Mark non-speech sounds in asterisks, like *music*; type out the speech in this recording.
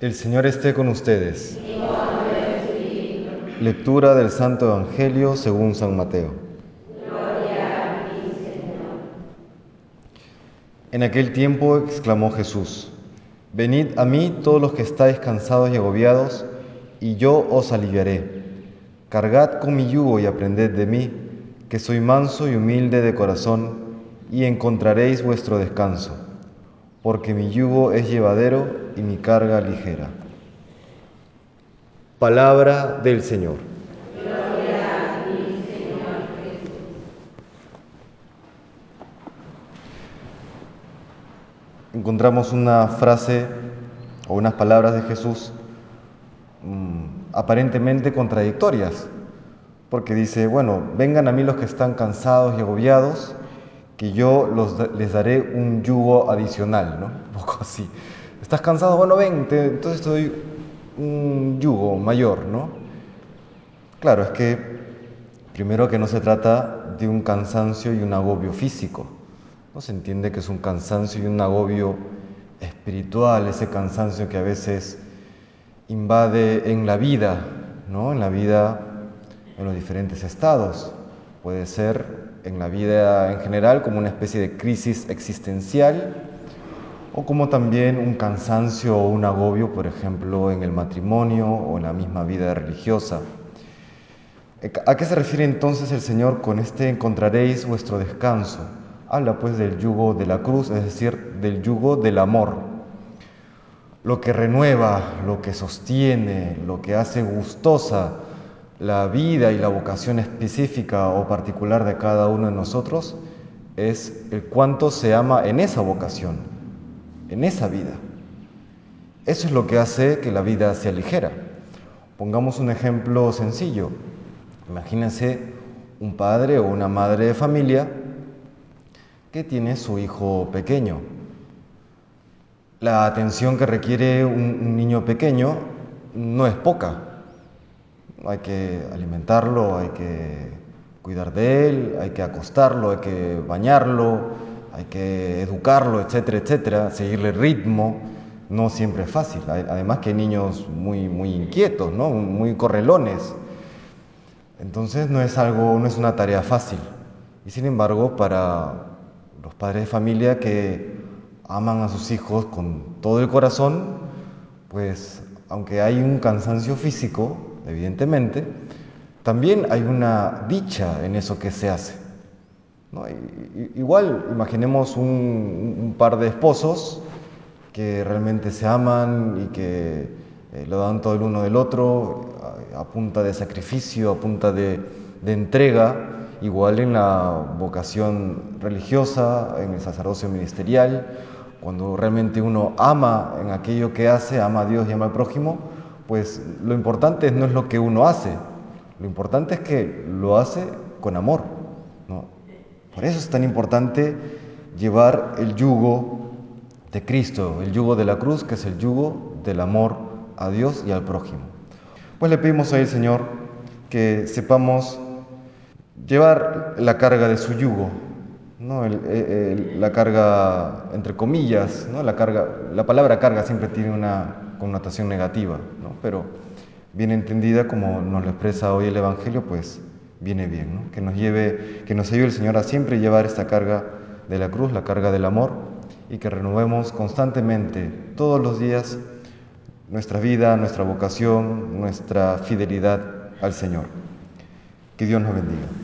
El Señor esté con ustedes. Lectura del Santo Evangelio según San Mateo. En aquel tiempo exclamó Jesús, Venid a mí todos los que estáis cansados y agobiados, y yo os aliviaré. Cargad con mi yugo y aprended de mí, que soy manso y humilde de corazón, y encontraréis vuestro descanso, porque mi yugo es llevadero y mi carga ligera. Palabra del Señor. Encontramos una frase o unas palabras de Jesús mm, aparentemente contradictorias, porque dice, bueno, vengan a mí los que están cansados y agobiados, que yo les daré un yugo adicional, ¿no? *laughs* Un poco así. ¿Estás cansado? Bueno, ven, entonces te doy un yugo mayor, ¿no? Claro, es que primero que no se trata de un cansancio y un agobio físico, ¿no? Se entiende que es un cansancio y un agobio espiritual, ese cansancio que a veces invade en la vida, ¿no? En la vida en los diferentes estados. Puede ser en la vida en general como una especie de crisis existencial o como también un cansancio o un agobio, por ejemplo, en el matrimonio o en la misma vida religiosa. ¿A qué se refiere entonces el Señor con este encontraréis vuestro descanso? Habla pues del yugo de la cruz, es decir, del yugo del amor. Lo que renueva, lo que sostiene, lo que hace gustosa la vida y la vocación específica o particular de cada uno de nosotros es el cuánto se ama en esa vocación, en esa vida. Eso es lo que hace que la vida sea ligera. Pongamos un ejemplo sencillo. Imagínense un padre o una madre de familia que tiene su hijo pequeño. La atención que requiere un, niño pequeño no es poca hay que alimentarlo, hay que cuidar de él, hay que acostarlo, hay que bañarlo, hay que educarlo, etcétera, etcétera, seguirle el ritmo. No siempre es fácil. Además que hay niños muy, muy inquietos, ¿no? muy correlones. Entonces no es algo, no es una tarea fácil. Y sin embargo, para los padres de familia que aman a sus hijos con todo el corazón, pues aunque hay un cansancio físico, evidentemente, también hay una dicha en eso que se hace. Igual, imaginemos un, par de esposos que realmente se aman y que eh, lo dan todo el uno del otro a, punta de sacrificio, a punta de, de entrega, igual en la vocación religiosa, en el sacerdocio ministerial, cuando realmente uno ama en aquello que hace, ama a Dios y ama al prójimo, pues lo importante no es lo que uno hace, lo importante es que lo hace con amor. Por eso es tan importante llevar el yugo de Cristo, el yugo de la cruz, que es el yugo del amor a Dios y al prójimo. Pues le pedimos al Señor que sepamos llevar la carga de su yugo, ¿no? la carga entre comillas, ¿no? la, carga, la palabra carga siempre tiene una connotación negativa, pero bien entendida como nos lo expresa hoy el Evangelio, pues viene bien, que nos lleve, que nos ayude el Señor a siempre llevar esta carga de la cruz, la carga del amor, y que renovemos constantemente, todos los días, nuestra vida, nuestra vocación, nuestra fidelidad al Señor. Que Dios nos bendiga.